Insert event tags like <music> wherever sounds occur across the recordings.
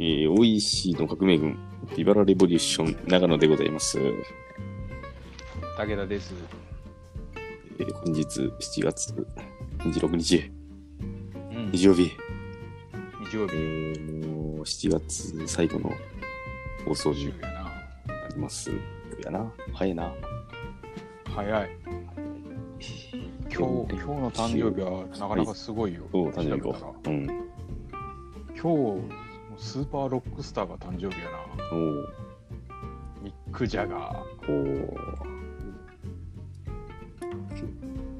えー、大石の革命軍、ビバラレボリューション、長野でございます。武田です。えー本日7月26日、うん。日曜日、え日曜日。ー、もう7月最後の放送日にやな。なります。やな。早いな。早い。今日、今日の誕生日はなかなかすごいよ。そう、誕生日か。うん。今日、スーパーロックスターが誕生日やな。おーミック・ジャガー。おー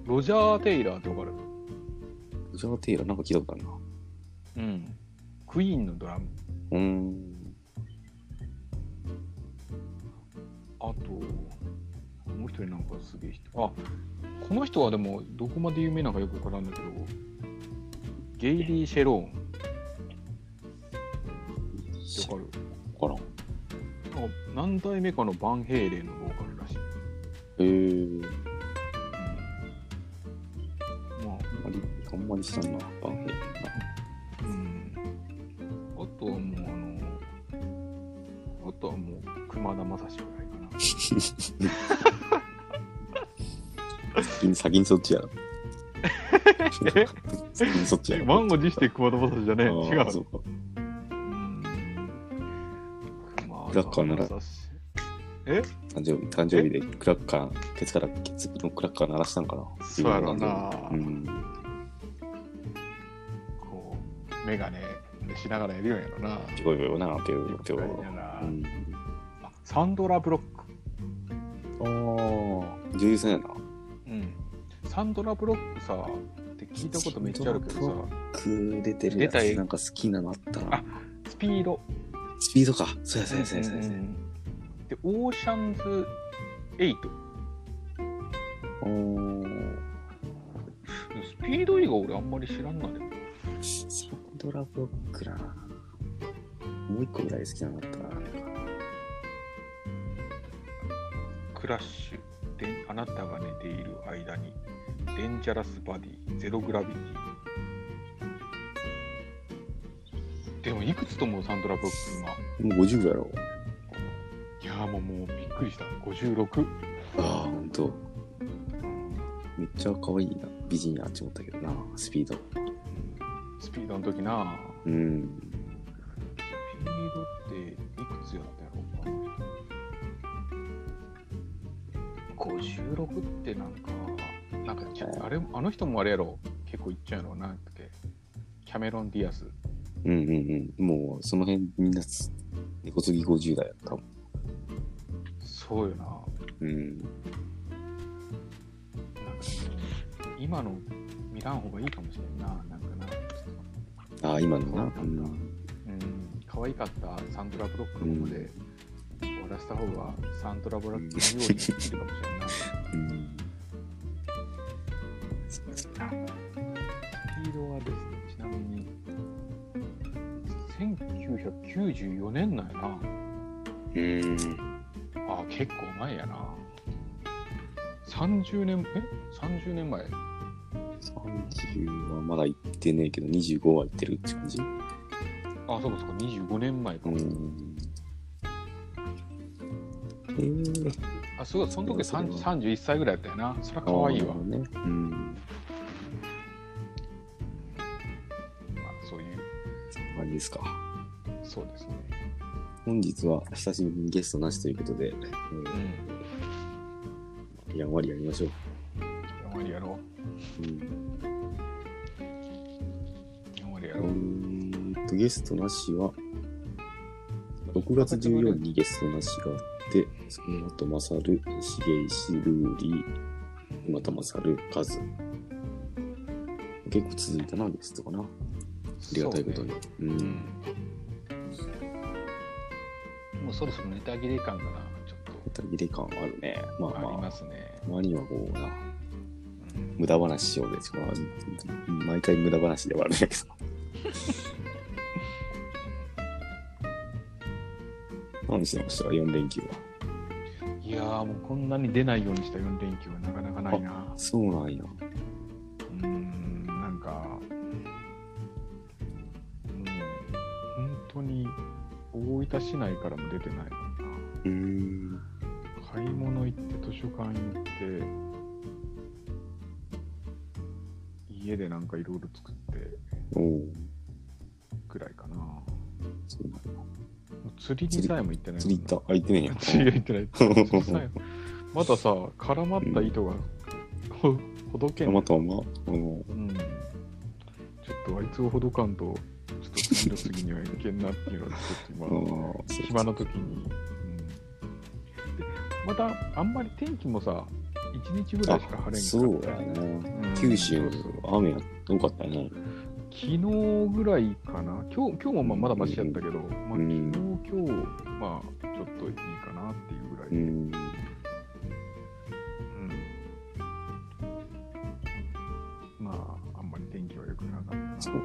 ロジャー・テイラーってわかる？ジャー・テイラーなんか聞いたことあるな。うん。クイーンのドラム。うーん。あと、もう一人なんかすげえ人。あ、この人はでもどこまで有名なのかよくわからんだけど、ゲイリー・シェローンかるわからん。何代目かのバンヘイレンのボーカルらしい。えー、まあ、あんまり、あんまり知らんな。バンヘイレンな。うん。あとはもう、あの、あとはもう、熊田正史ぐらいかな。先に、先にそっちやろ。<laughs> え？先にそっちやろ。<laughs> 満を持して熊田正史じゃねえ。違う。そうか。クラッカーならえ？誕生日、誕生日でクラッカー、ケツからケツのクラッカー鳴らしたんかな？そうやろなうん。こう、メガネでしながらやるようやろな。すごいよな、ていう、ていう。やなうん。あサンドラ・ブロック。ああ、女優さんやな。うん。サンドラ・ブロックさ、って聞いたことめっちゃあるけどさ、く出てるやつ、なんか好きなのあったなあ。スピード。スピードか。そうや、そうや、そうや、そうや。そうやうんで、オーシャンズ8。おースピード以外俺あんまり知らんなでも。サンドラブロックな。もう一個ぐらい好きなのあったな。クラッシュであなたが寝ている間にデンジャラスバディゼログラビティでもいくつともサンドラブロック今？もう50ぐらいやろ。いやーもうもうびっくりした56ああ、ほんと。めっちゃ可愛いな。美人やって思ったけどな、スピード。スピードの時なうん。スピードっていくつやったやろうか56ってなんかなんかあれあの人もあれやろ結構いっちゃうのなんだっけキャメロン・ディアスうんうんうん。もう、その辺みんなす、猫継ぎ50代やったもん。そうよなうん。なんか今の見らん方がいいかもしれんな、なんかな。ああ、今のな。うなん可愛かったサンドラブロックの方で終わらせた方がサンドラブロックのようにできるかもしれんな。<laughs> うん。1994年なんやな。うん。あ、結構前やな。30年、え ?30 年前30はまだ行ってねえけど、25は行ってるって感じ？あ、そうかそうか、25年前か。うん。えー、あ、すごい、その時30 31歳ぐらいやったよな。そりゃ可愛いわ。あーね。うん。まあ、そういう、あれですか。そうですね。本日は久しぶりにゲストなしということで、やんわりやりましょう。やんわりやろうん。う。やんわりやうろう。ーんと、ゲストなしは、6月14日にゲストなしがあって、その後、マサル、重石、ルーリー、またマサル、カズ。結構続いたな、ゲストかな。ありがたいことに。そうねう。うんそろそろネタ切れ感がな、ちょっネタ切れ感はあるね。まあとありまあ、ますね。周りにはこうな、うん無駄話しようです。まあ、毎回無駄話ではあるんだけど。<laughs> 何してました？か ?4 連休は。いやーもうこんなに出ないようにした4連休はなかなかないな。そうなんや。田市内からも出てないもんな。買い物行って、図書館行って、家でなんかいろいろ作って。ぐらいかな。そうなんだ釣りにさえも行ってない釣り行った。開いてねえやん。<laughs> 釣りが行ってない。<laughs> まださ、絡まった糸が、ほほどけん。たまたま、うん。ちょっとあいつをほどかんと、ちょっと次の次にはいけんなっていうのは、ちょっとあ今、暇の時に。うん、でまた、あんまり天気もさ、1日ぐらいしか晴れんかったそうやね。うん九州雨や多かったよね。昨日ぐらいかな。今日今日もまあまだマシやったけど、まあ、昨日、うん今日、まあ、ちょっといいかなっていうぐらいで。うん。うんまあ、あんまり天気は良くなかったな。そうね。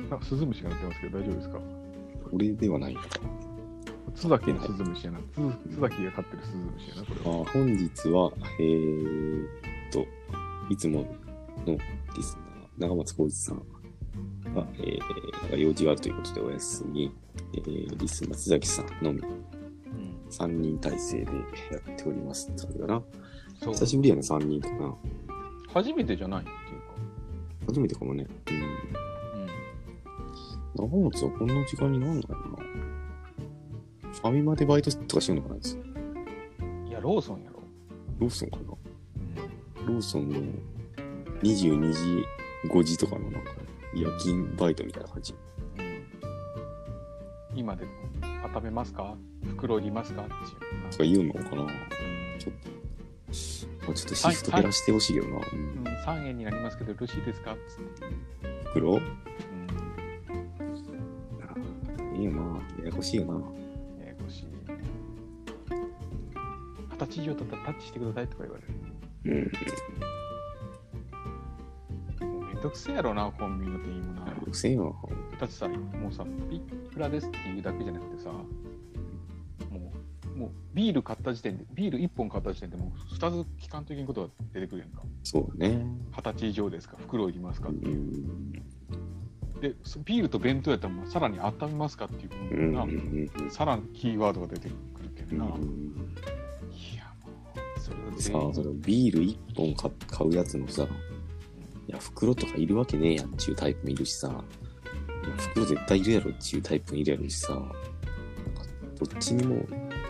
なんかスズムシが鳴ってますけど大丈夫ですか？俺ではないか。津崎のスズムシやな。津津崎が飼ってるスズムシやな、これは。あ本日は、えーっと、いつものリスナー、長松浩一さんが、えー、なんか用事があるということでお休み、えー、リスナー津崎さんのみ3人体制でやっておりますって感じかな。そう久しぶりやね、3人とかな。初めてじゃないっていうか。初めてかもね。うん。う長松はこんな時間になんないな。ファミマでバイトとかしてんのかなですん。いや、ローソンやろ。ローソンかなローソンの22時、5時とかのなんか夜勤バイトみたいな感じ。うん。今でも、温めますか？袋いりますか？っていうのとか言うのかなうんちょっと。まあ、ちょっとシフト減らしてほしいけどな。うんうん、3円になりますけど、よろしいですか？っつって。袋？うん。いいよな。ややこしいよな。ややこしい。二十歳以上だったらタッチしてくださいとか言われる。うん。もうめんどくせえやろな、コンビニの店員もな。うせえよ。だってさ、もうさ、いくらですって言うだけじゃなくてさ、もう、もうビール買った時点で、ビール1本買った時点でもう2つ期間的にことが出てくるやんか。そうだね。二十歳以上ですか袋いりますかうっていう。ん。で、そビールと弁当やったらもうさらに温めますかっていううん。うん。な、うん。さらにキーワードが出てくるけどな。いや、もうんう、それをさあ、それビール1本買買うやつもさ、いや、袋とかいるわけねえやんっていうタイプもいるしさ、いや、袋絶対いるやろっていうタイプもいるやろしさ、どっちにも、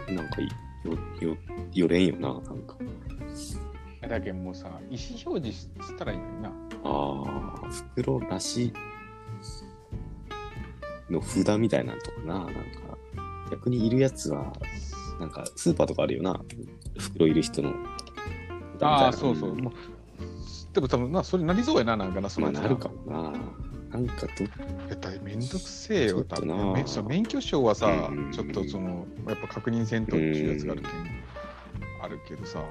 なんかい、よ、よ、よれんよな、なんか。だけどもうさ、意思表示したらいいのにな。ああ、袋なしの札みたいなのとかな、なんか、逆にいるやつは、なんか、スーパーとかあるよな、袋いる人の。ああ、そうそう。もうでも多分な、それなりそうやな、なんかな、そのまあなるかもな。なんかど、いやだいめんどくせえよ、多分そう免許証はさうん、ちょっとその、やっぱ確認せんとっていうやつがあるけん、あるけどさ、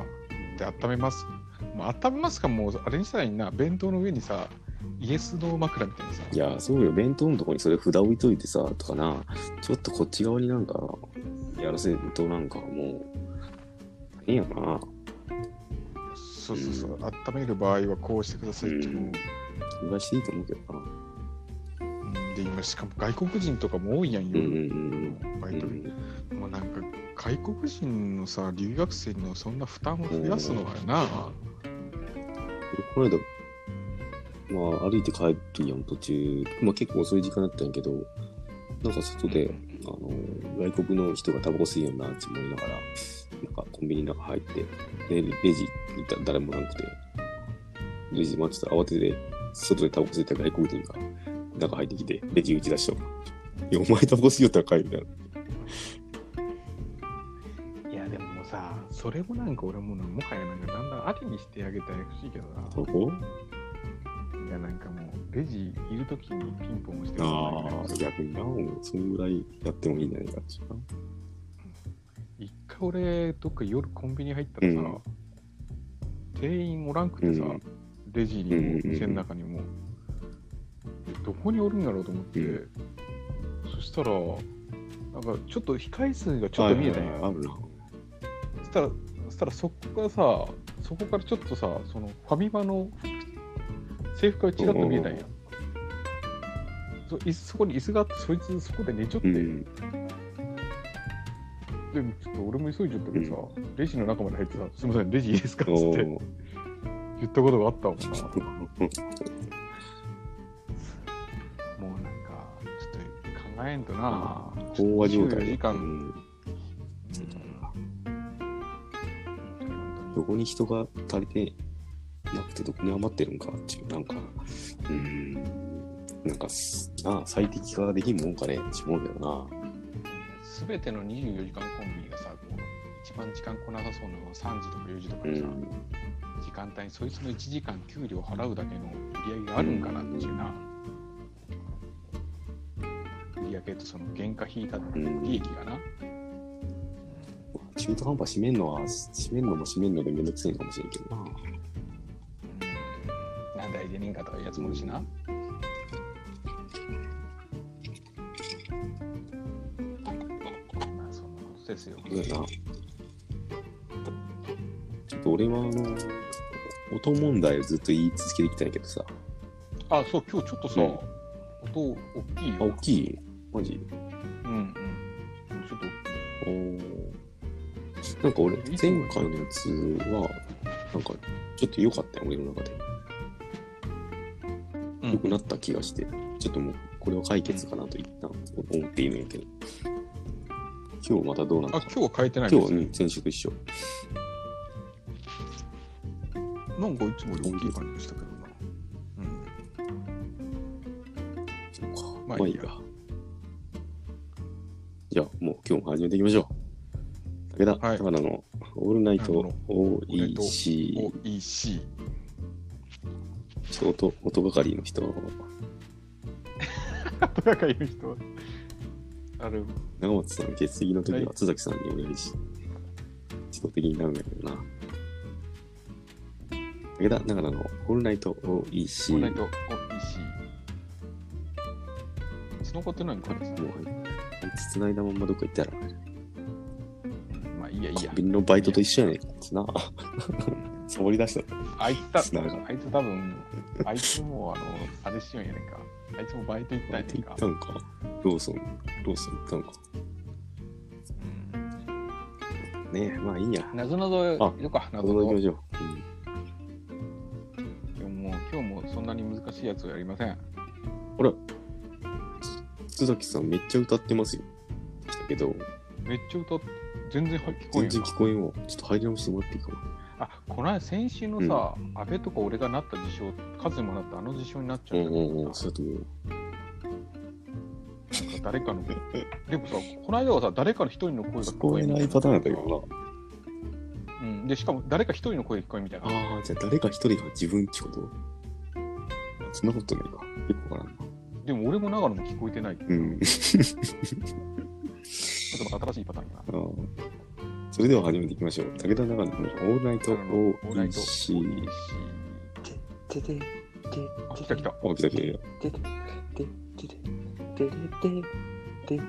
で、温めます。もう温めますか、もうあれにしたらいいな、弁当の上にさ、イエスノー枕みたいにさ、いや、そうよ、弁当のとこにそれ札置いといてさ、とかな、ちょっとこっち側になんか、やらせるとなんかもう、いいやな。そうそうそう、温める場合はこうしてくださいっていう。のをそれぐらいしていいと思うけどな。うん。で、今、しかも外国人とかも多いやん、うんう夜、んバイトに。うんうん。もうなんか、外国人のさ、留学生のそんな負担を増やすのはな、俺この間、まあ、歩いて帰るやん、途中。まあ、結構遅い時間だったんやけど、なんか外で、あの、外国の人がタバコ吸いよんなって思いながら、なんかコンビニの中入って、で、レジ行ったら誰もなくて、レジ待ってたら慌てて、外でタバコ吸いた外国人が中入ってきて、レジ打ち出したわ。いや、お前タバコ吸いよったら帰るみたいな。いや、でももうさ、それもなんか俺もなもはやなんかだんだんありにしてあげたいらしいけどな。タバコいや、なんかもう、レジいるときにピンポン押してああ、逆にな、もうそんぐらいやってもいいんじゃないかっていうな。一回俺、どっか夜コンビニ入ったらさ、うん店員おらんくてさ、うんレジにも店の中にも、えどこにおるんやろうと思って、うんそしたら、なんかちょっと控え室がちょっと見えたんや。あるな。そしたら、そしたらそこからさ、そこからちょっとさ、そのファミマの制服がちらっと見えたんや。そ椅子そこに椅子があって、そいつそこで寝ちょって、うん。でもちょっと俺も急いじゃったけどさ、レジの中まで入ってさ、すみません、レジいいですか？っつって言ったことがあったもんな。<laughs> もうなんか、ちょっと考えんとな。飽和状態24で。時間うんうんどこに人が足りてなくてどこに余ってるんかっていう、なんか、うーん、なんかす、なあ、最適化できんもんかねって思うけどな。すべての24時間コンビニがさ、こう一番時間来なさそうなのは3時とか4時とかでさ、うん。時間帯にそいつの1時間給料払うだけの売り上げがあるんかなっていうな。売り上げとその原価引いた利益がな。中途半端締めんのは、締めんのも締めんのでめんどくせえのかもしれんけどな。うんかとかいうやつもいるしな。ですよ。そうやな。ちょっと俺はあの、音問題をずっと言い続けてきたんやけどさ。あ、そう、今日ちょっとさ、うん音大きいあ、よ。大きい？マジ？うんうん。ちょっとおーなんか俺、前回のやつは、なんか、ちょっと良かったよ、俺の中で。うん良くなった気がして、ちょっともう、これは解決かなと一旦思っているんやけど。今日またどうなったあ、今日は変えてないんですよ今日、うん、先週と一緒。なんかいつもより大きい感じでしたけどな。うん。そうか。まあいいや。じゃあ、もう今日も始めていきましょう。武田、はい高野のオールナイト OEC、OEC。ちょっと音音がかりの人、とか言う人は。ある。長松さん欠席の時ははい津崎さんにお願いし、自動的になるんだけどな。武田、長野のオールナイトオール OEC、ナイト OEC。そのこと何これ。もう、あいつ繋いだまんまどっか行ったら、まあいいやいいやコン。ビニのバイトと一緒やねん。なあ、<laughs> サボり出した。あいつた、あいつ多分、あいつもあの、あれしようんやねんか。あいつもバイト行ったんやねんか行っ。たんか。ローソン、ローソン行ったんか。うんねえ、まあいいや。なぞなぞ、あいるか、なぞなぞ謎行きま。しょう。今日も、今日もそんなに難しいやつはやりません。うん、ほら、津崎さんめっちゃ歌ってますよ。だけど、めっちゃ歌って、全然入聞こえ全んよ然聞こえんわ。ちょっと入り直してもらっていいかな。あ、この間先週のさ、安倍とか俺がなった事象、数もなったあの事象になっちゃったう。なんか誰かの、<laughs> でもさ、この間はさ、誰かの一人の声が聞こえないパターンだったけどうん。で、しかも誰か一人の声が聞こえるみたいな。な。ああ、じゃあ誰か一人が自分ってこと？あそんなことないか。よくわかな。でも俺も長野も聞こえてない。ちょうん。<laughs> っとまた新しいパターンかな。あーそれでは始めていきましょう。武田長野のオールナイト OEC。てててあ、来た来た。あ、来た来た。ててててててててて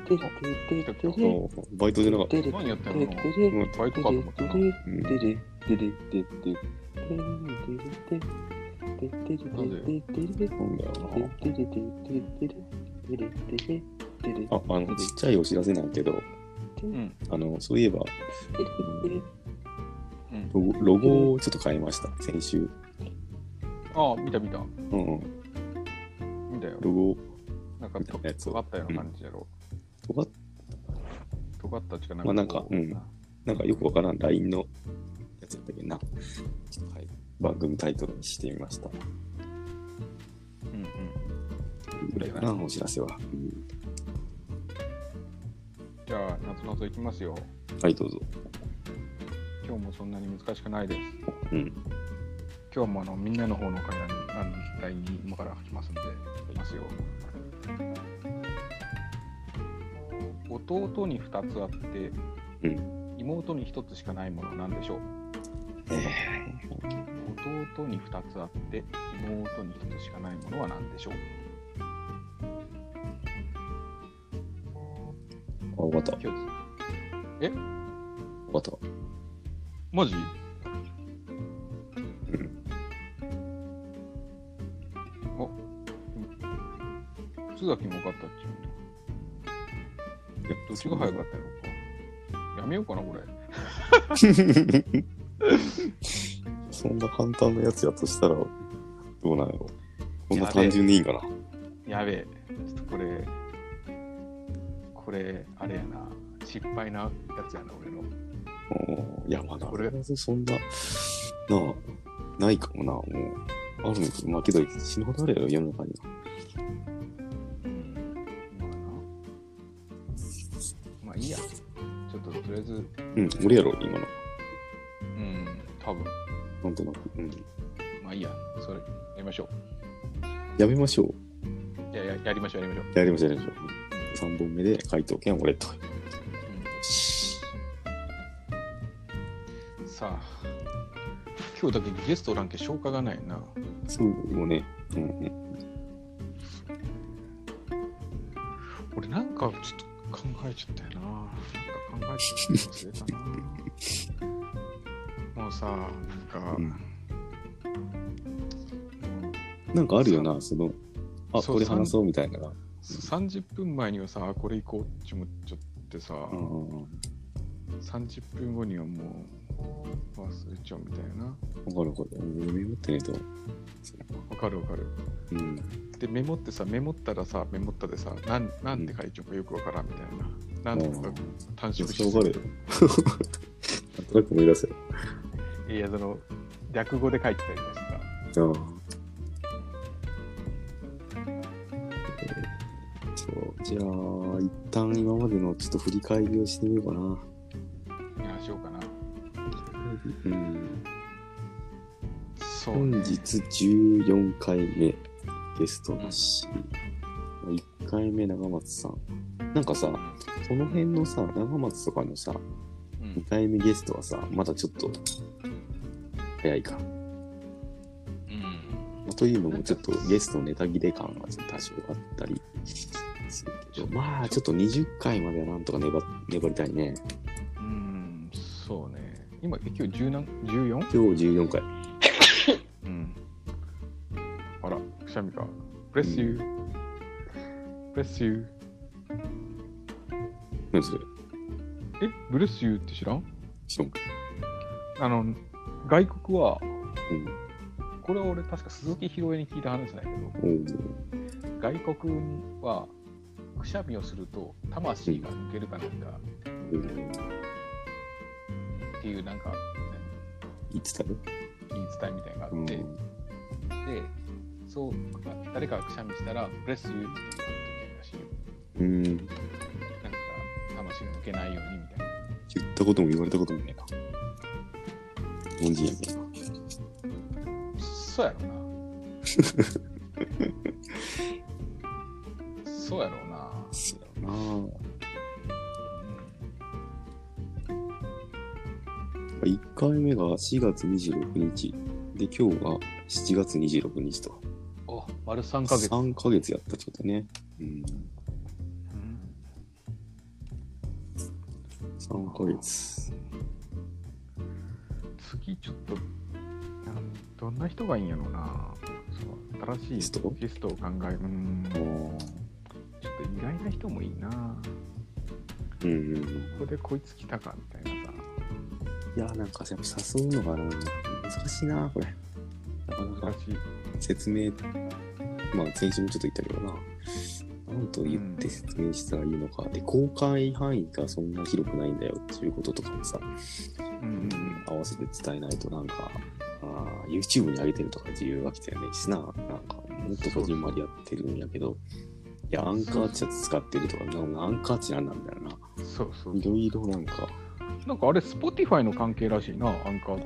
てててあーバイトじゃなかった。何やってんのてバイトかと思ったな。うんてててててててなんだよてな。あ、あの、ちっちゃいお知らせなんやけど、うん。あの、そういえば、うん。ロゴをちょっと変えました、先週。ああ、見た見た。うんうん。見たよ。ロゴ、なんか、とやつを尖ったような感じやろ。とか、尖っ？たっちゅうか、まあなんかうんなんかよくわからん LINE のやつやったけどな。ちょっとはい、番組タイトルにしてみました。うんうん。ぐらいかな、お知らせは。うんじゃあ、夏の謎いきますよ。はい、どうぞ。今日もそんなに難しくないです。うん。今日もあのみんなの方の会話に何第に今から書きますんで、いきますよ。弟に2つあって、うん妹に1つしかないものは何でしょうえ弟に2つあって、妹に1つしかないものは何でしょうー、あ、わかった。マジ？うん。お津崎も勝ったっちゅうと。どっちが早かったやろうか。やめようかな、これ。<laughs> そんな簡単なやつやとしたら、どうなんやろこんな単純でいいんかなやべえ。ちょっとこれ、これ、あれやな。失敗なやつやな、俺の。おーいや、まだ、これそんな、なあ、ないかもな、もう。あるのかまあけど、死ぬほどあるやろ、世の中には。うん。まあいいや。ちょっととりあえず、うん、俺やろ、今の。うん、多分。なんとなく。うん。まあいいや。それ、やりましょやめましょう。う。いや、ややりましょう、やりましょう。やりましょう、やりましょう。3本目で回答権は俺と。さあ、今日だけゲストおらんけ消化がないな。そうね。うんうん。俺なんかちょっと考えちゃったよな。なんか考えちゃったの忘れたな。もうさ、なんか、うんなんかあるよな、その、あ、そうこれ話そうみたいな。30分前にはさ、これ行こうって思っちゃってさ、うんうんうん。30分後にはもう忘れちゃうみたいな。わかるわかる。俺メモってねえと。わかるわかる。うん。で、メモってさ、メモったらさ、メモったでさ、なんなんて書いちゃうかよくわからんみたいな。なんとか短縮そうわかるよ。なんとなく思い出せよ。いや、その、略語で書いてたりとかさ。ああ。じゃあ、一旦今までのちょっと振り返りをしてみようかな。いや、しようかな。うん。そう、本日14回目、ゲストなし。1回目、長松さん。なんかさ、その辺のさ、長松とかのさ、うん2回目ゲストはさ、まだちょっと、早いか。というのも、ちょっとゲストのネタ切れ感がちょっと多少あったりするけど、まあ、ちょっと20回まではなんとか粘粘りたいね。うん、そうね。今、え今日10何 14? 今日14回。うん。あら、くしゃみか。 Bless you。Bless you。何それ？え、 bless you って知らん？知らんあの、外国は、うん。これは俺確か鈴木ひろえに聞いた話だけど、外国はくしゃみをすると魂が抜けるかなんかうん。っていうなんか言ってたね。言い伝えみたいなのがうんあって、。で、そう、誰かがくしゃみしたら、ブレスユーって言われてるらしいよ。うん。なんか魂が抜けないようにみたいな。言ったことも言われたこともねえな。日本人やねそうやろうな。<laughs> そうやろうな。そうやな1回目が4月26日。で、今日が7月26日と。お、丸3ヶ月。3ヶ月やったってことね。うん。3ヶ月。次ちょっとどんな人がいいんやろうなそう新しいゲスト？ゲストを考えるうんあちょっと意外な人もいいなこうんうん。こでこいつ来たかみたいなさいや、なんかやっぱ誘うのがな、難しいな、これ。なかなか難しい説明、まあ先週もちょっと言ったけどな。なんと言って説明したらいいのか。で、公開範囲がそんな広くないんだよっていうこととかもさ、うん合わせて伝えないとなんか、あー YouTube に上げてるとか自由が来てるねしな、なんかもっとこじんまりやってるんやけど、いや、アンカーチャツ使ってるとか、なんかアンカーチなんなんだよな。そうそういろいろなんか、なんかあれ Spotify の関係らしいなアンカーってあ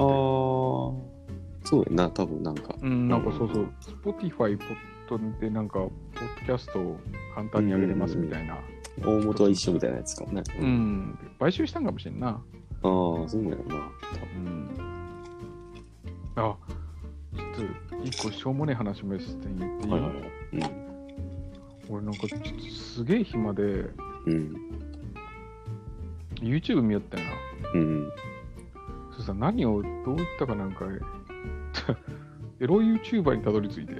そうやな、多分なんか。うんなんかそうそう Spotify ポッドでなんかポッドキャストを簡単に上げれますみたいな大元は一緒みたいなやつかもね。う。ん買収したんかもしれんなああ、そうだよな。うんあちょっと一個しょうもねえ話もして言っていい、はいはいはい。俺なんかちょっとすげえ暇でうん。うん。YouTube 見よったよな。うん。そしたら何をどういったかなんか <laughs> エロ YouTuber にたどり着いて。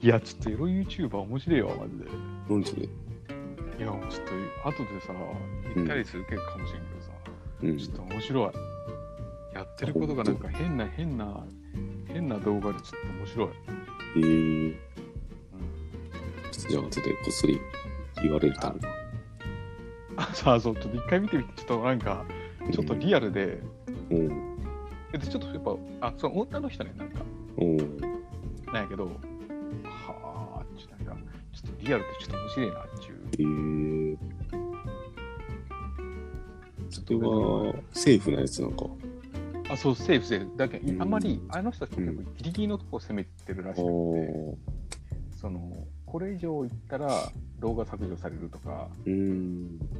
いや、ちょっとエロ YouTuber 面白いわ、マジで。何それいや、ちょっと、後でさ、言ったりするけどかもしれんけどさ、うん。ちょっと面白い。やってることがなんか変な、変な、変な動画でちょっと面白い。えー、うんじゃあ後でこっそり言われるためあ、さあ、そう、ちょっと一回見てみて、ちょっとなんか、ちょっとリアルで、うん。えでちょっとやっぱ、あ、その女の人ね、なんか、おおなんやけど、はあ、ちょっとなんか、ちょっとリアルってちょっと面白いなっていう。えー。それは、セーフなやつなんか。あ、そう、セーフセーフ。だけど、うんあんまり、あの人たちもうんギリギリのとこを攻めてるらしあくて、ーその、これ以上言ったら動画削除されるとか。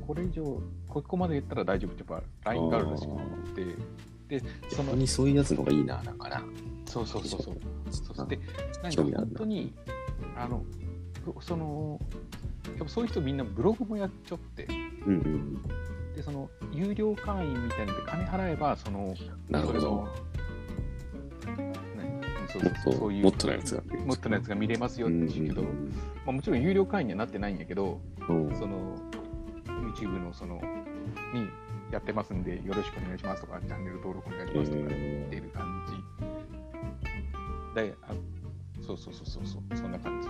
これ以上、ここまで言ったら大丈夫ってやっぱ LINE があるらしくて、で、そのにそういうやつの方がいいな、なんかな。そうそうそうそう。そうそうで、なんか本当に、あの、その、やっぱそういう人みんなブログもやっちゃって、うんうん。で、その、有料会員みたいなので金払えば、その、なるほど。そうもっと、そうそういうもっとのやつが。もっとのやつが見れますよって言うけど、まあ、もちろん有料会員にはなってないんやけど、うん。うんその YouTube のそのにやってますんで、よろしくお願いしますとか、チャンネル登録お願いしますとか言ってる感じ。で、あそうそうそうそうそう、そんな感じ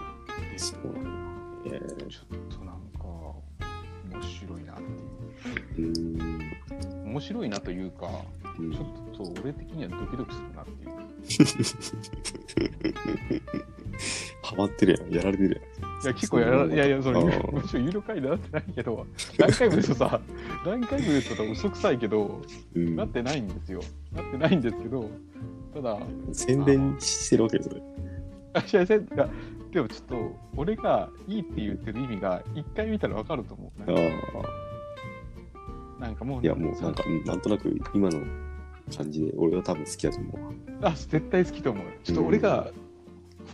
で、ちそうなんだ。えょっとなんか、面白いなってー、うーん。いう。面白いなというか、うんちょっと俺的にはドキドキするなっていう。<laughs> ハマってるやん。やられてるいや、結構やら、いやいや、それ、あーもちろん有料会員になってないけど、何回も言うとさ、何回も言うと嘘くさいけど、やん。うんなってないんですよ。なってないんですけど、ただ、宣伝してるわけですよ。あいやいやいやでもちょっと、俺がいいって言ってる意味が、一回見たらわかると思う。なんあかあ。なんかもう、いや、もうなんか、うんなんとなく今の感じで、俺は多分好きだと思うわ。あ、絶対好きと思う。ちょっと俺が、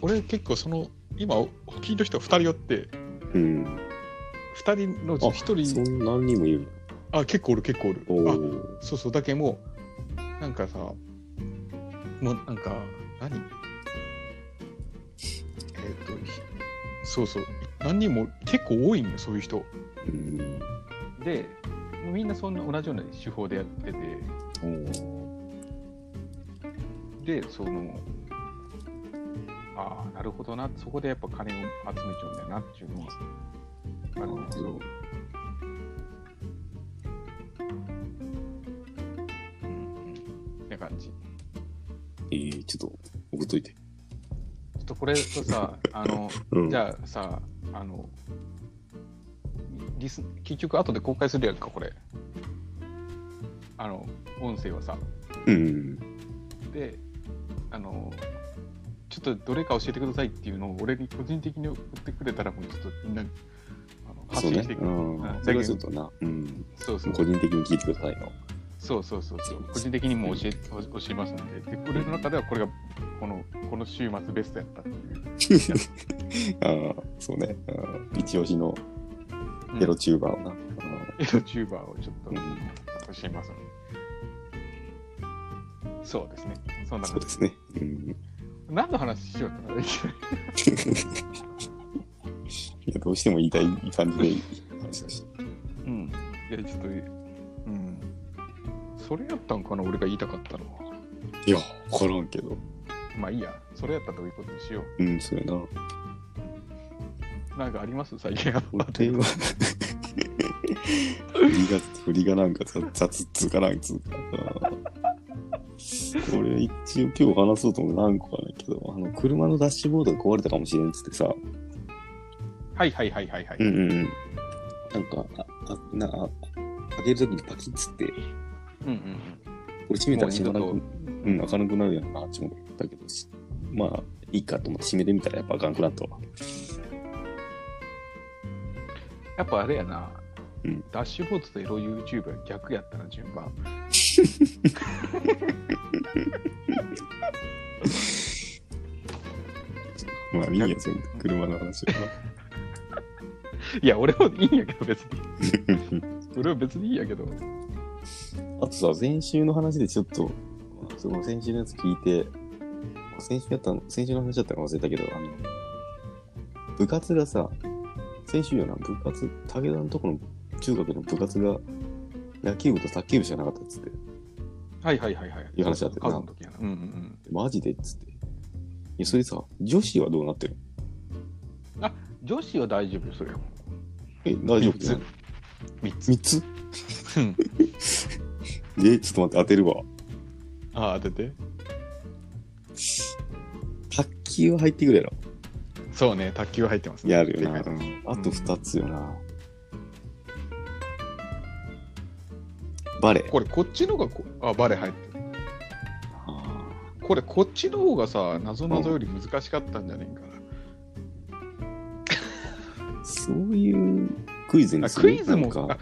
俺結構その、今、聞いた人2人おって、うん。2人のうちあ、1人、そんな何人もいるあ、結構おる、結構おる。あ、おお。そうそう、だけもう、なんかさ、もうなんか、何？えっ、と、ひそうそう、何人も結構多いんよ、そういう人。うん。で、みんなそんな同じような手法でやってて、おお。で、その、ああ、なるほどな、そこでやっぱ金を集めちゃうんだよなっていうのはあるんだけど、うんうん、って感じ。えー、ちょっと送っといて。ちょっとこれとさ、<laughs> あの、うん。じゃあさ、あの、リス結局後で公開するやんか、これ。あの、音声はさ。うん。で、あの、ちょっとどれか教えてくださいっていうのを俺に個人的に送ってくれたら、もうちょっとみんな、あの発信して。くれはちょっとな。うん。そうそう個人的に聞いてくださいよ。そうそうそうそう。個人的にも教え教えますので、で俺の中ではこれがこのこの週末ベストやったっていう。<laughs> ああ、そうね。うん一押しのうんエロチューバーをな。エロチューバーをちょっとうん教えますので。そうですね。そんなそうですね。うん。何の話しようかな。<laughs> いや、どうしても言いたい感じで話だし。うん。いや、ちょっと、うん。それやったんかな、俺が言いたかったのは。いや、わからんけど。まあいいや、それやったらどういうことにしようん、そうやな。う。なんかあります？最近あ俺は、<laughs> 振りが、振りがなんか雑雑っつうかなんつうかさ。俺一応今日話そうと思う何個かないけど、あの、車のダッシュボードが壊れたかもしれんっつってさ、はいはいはいはいはい。うんうんうん。なんか、あ、あ、な、あ開けるときにパキッつって、うんうんこれ閉めたら閉まらなもうく、うん、開かなくなるやんな、って思ったけど、しまあ、いいかと思って閉めてみたらやっぱ開かなくなったわ。やっぱあれやな、うんダッシュボードとエロ YouTube は逆やったな、順番。<laughs> まあ、いいや、全然車の話は。いや、俺はいいんやけど、別に。俺は別にいいんやけど。あとさ、先週の話でちょっと、その先週のやつ聞いて、先週やったの、先週の話だったか忘れたけど、あの、部活がさ、先週よな、部活、武田のとこの中学の部活が野球部と卓球部しかなかったっつって、はいはいはいはい。いう話だったよな数の時やな。うんうんマジでっつって。いや、それさ、女子はどうなってるうん。女子は大丈夫よ、それは。え、大丈夫？三つ3つ。3つ？うん <laughs> え、ちょっと待って、当てるわ。ああ、当てて。卓球は入ってくるやろ。そうね、卓球入ってますね。やるよな。でかいうんあと2つよな。バレー。これ、こっちのがこ、あ、バレー入ってる。あこれ、こっちの方がさ、なぞなぞより難しかったんじゃねえかな。ーそういうクイズにあする？クイズもなんか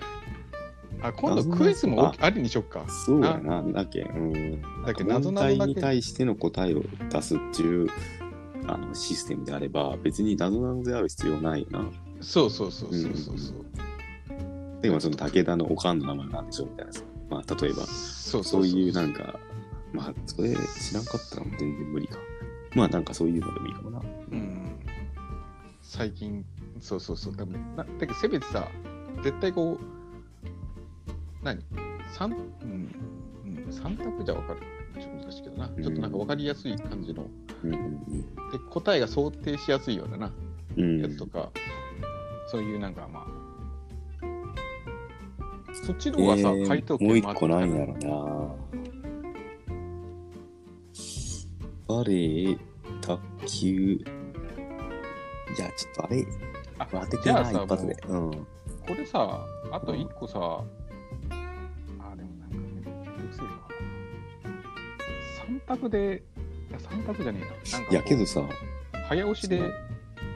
ああ今度クイズもありにしよっか。そうやな。だけ、うん。だけ謎なぞに対しての答えを出すっていうあのシステムであれば、別に謎なぞである必要ないよな。そうそうそうそうそうそう。でもその武田のおかんの名前なんでしょみたいなさ。まあ、例えば、そうそういうなんか、まあ、それ知らんかったら全然無理か。まあ、なんかそういうのでもいいかもな。うん。最近、そうそうそう。でもなだけど、せめてさ、絶対こう、何？三、うん、うん、三択じゃ分かる。ちょっと難しいけどな。ちょっとなんか分かりやすい感じの。うんうんで、答えが想定しやすいようなな、うん。やつとか、そういうなんかまあ、そっちの方がさ、えー回答もう一個なんややろな。バレー、卓球。いや、ちょっとあれ、あ当ててな、じゃあさ一発で。うん。これさ、あと一個さ、あ、でもなんかめんどくせえな。三択で、いや、三択じゃねえな。ないや、けどさ、早押しで回し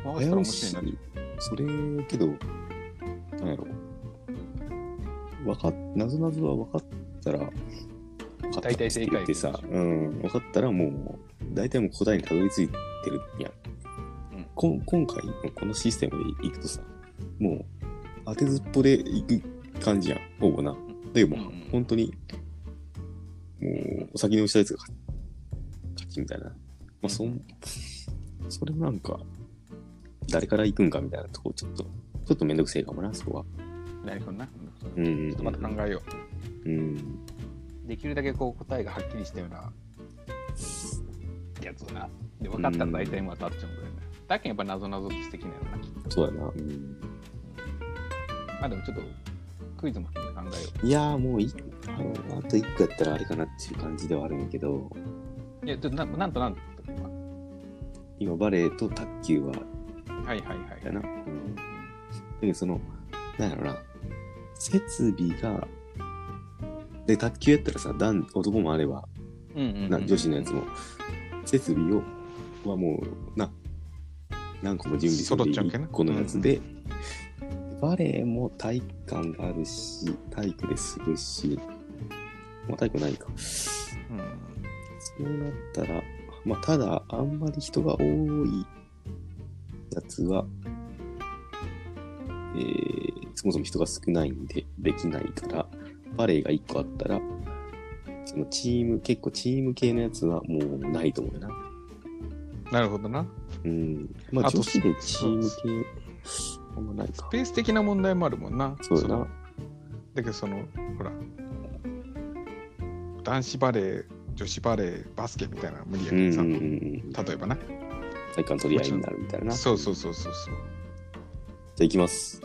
たら面早押し白いな。、それ、けど、なんやろ。わかっ、なぞなぞは分かったら、分かった大体正解ってさ、うん、分かったらもう、大体もう答えにたどり着いてるやん。うんこん今回のこのシステムでいくとさ、もう、当てずっぽでいく感じやん、ほぼな。だけどもう、本当に、もう、お先に押したやつが勝勝ちみたいな。まあ、そん、それもなんか、誰から行くんかみたいなとこ、ちょっと、ちょっとめんどくせえかもな、そこは。なるほどな。うんうんうんちょっとまた考えようん。う。できるだけこう答えがはっきりしたようなやつをな。で、分かったら大体もう当たっちゃうんだよね。だけどやっぱ謎々って素敵なよな、きっと。そうやな。うん。まあでもちょっとクイズも考えよいやーもういあの、あと一個やったらあれかなっていう感じではあるんやけど、う。いや、ちょっとななんとなんと。今バレーと卓球は、はいはいはい。やな。うん。だけどその、なんやろな、設備が、で、卓球やったらさ、男男もあれば、うんうんうんな女子のやつも、設備を、はもう、な、何個も準備する揃っちゃうけな。1個のやつで、バレエも体育館があるし、体育でするし、まあ体育ないか。うん。そうなったら、まあただ、あんまり人が多いやつは、えー、そもそも人が少ないんでできないから、バレエが1個あったら、そのチーム、結構チーム系のやつはもうないと思うよな。なるほどな。うん。まあ女子でチーム系、あんまないか。ペース的な問題もあるもんな。そうだなの。だけどその、ほら、男子バレー、女子バレー、バスケみたいなの無理やけどさ、うんうん。例えばな。体育館取り合いになるみたいな。じゃそうそうそうそうそう。あ行きます。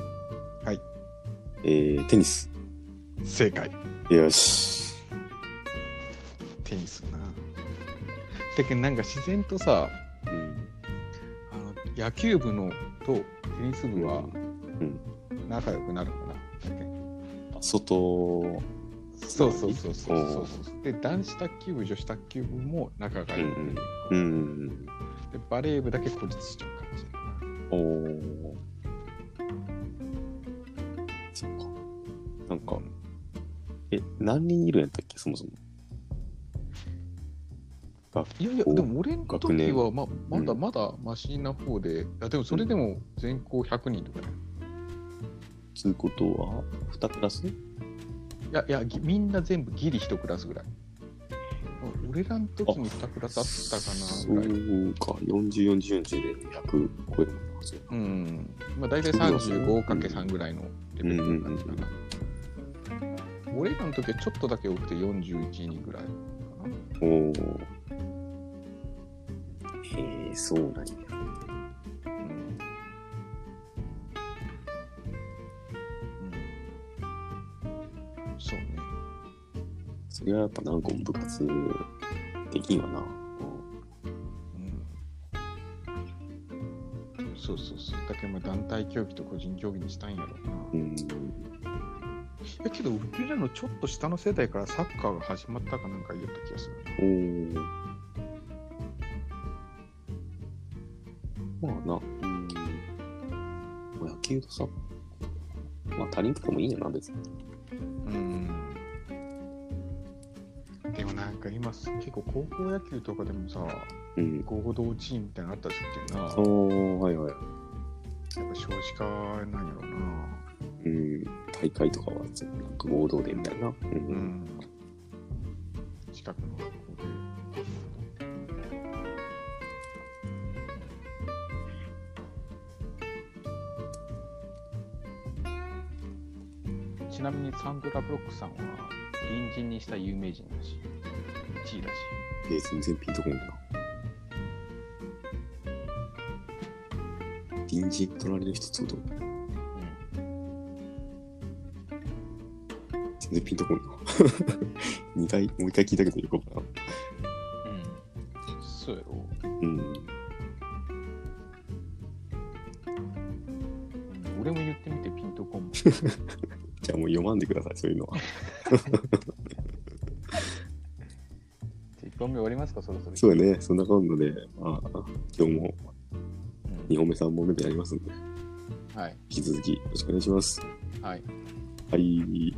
はい。えー、テニス。正解。よし。テニスな。だけどなんか自然とさ、うん。あの野球部のとテニス部はうん。仲良くなるかな。だけ？外、そうそうそうそうそうそう。で、男子卓球部、女子卓球部も仲がいい。うんうん。で、バレー部だけ孤立しちゃう感じだな。おえ、何人いるんやったっけ、そもそも？いやいや、おでも俺の時はままだうんまだマシな方で、いやでもそれでも全校100人とかね。つうことは、2クラス？いやいや、ぎみんな全部ギリ1クラスぐらい。俺らの時に2桁だったかそなぐらい。うか、40、40、40で100超えるのかそううん。まあ大体 35×3 ぐらいのレベルの感じかな。俺らの時はちょっとだけ多くて41人ぐらいかな。おお。へえ、そうなんや。うんうんそうね。それはやっぱ何個も部活できんわな。うんそうそうそう。だけどまあ団体競技と個人競技にしたんやろうな。うん。えけど、俺らのちょっと下の世代からサッカーが始まったかなんか言った気がするな。おお。まあな、うん。まあ、野球とさ、まあ他人とかもいいんやな、別に。うん。でもなんか今す結構高校野球とかでもさ、うん。合同チームみたいなのあったりするけどな。ああ、はいはい。やっぱ少子化なんやろうな。うん。大会とかは、全部なんか合同でみたいな。う。うんん。近くの学校で。ちなみにサンドラ・ブロックさんは隣人にした有名人だし、1位だし。えー、全然ピンとこんな。隣人、隣の人ってこ然ピンとこんな。<laughs> 二回、もう一回聞いたけどよかったな。うん。そうやろ。うん。うん俺も言ってみてピンとこんもん。<laughs> じゃあもう読まんでください、そういうのは。1本目終わりますか、そろそろ。そうやね、そんな感じで、まあ、今日もうん2本目、3本目でやりますんで、はい。引き続きよろしくお願いします。はい。はい。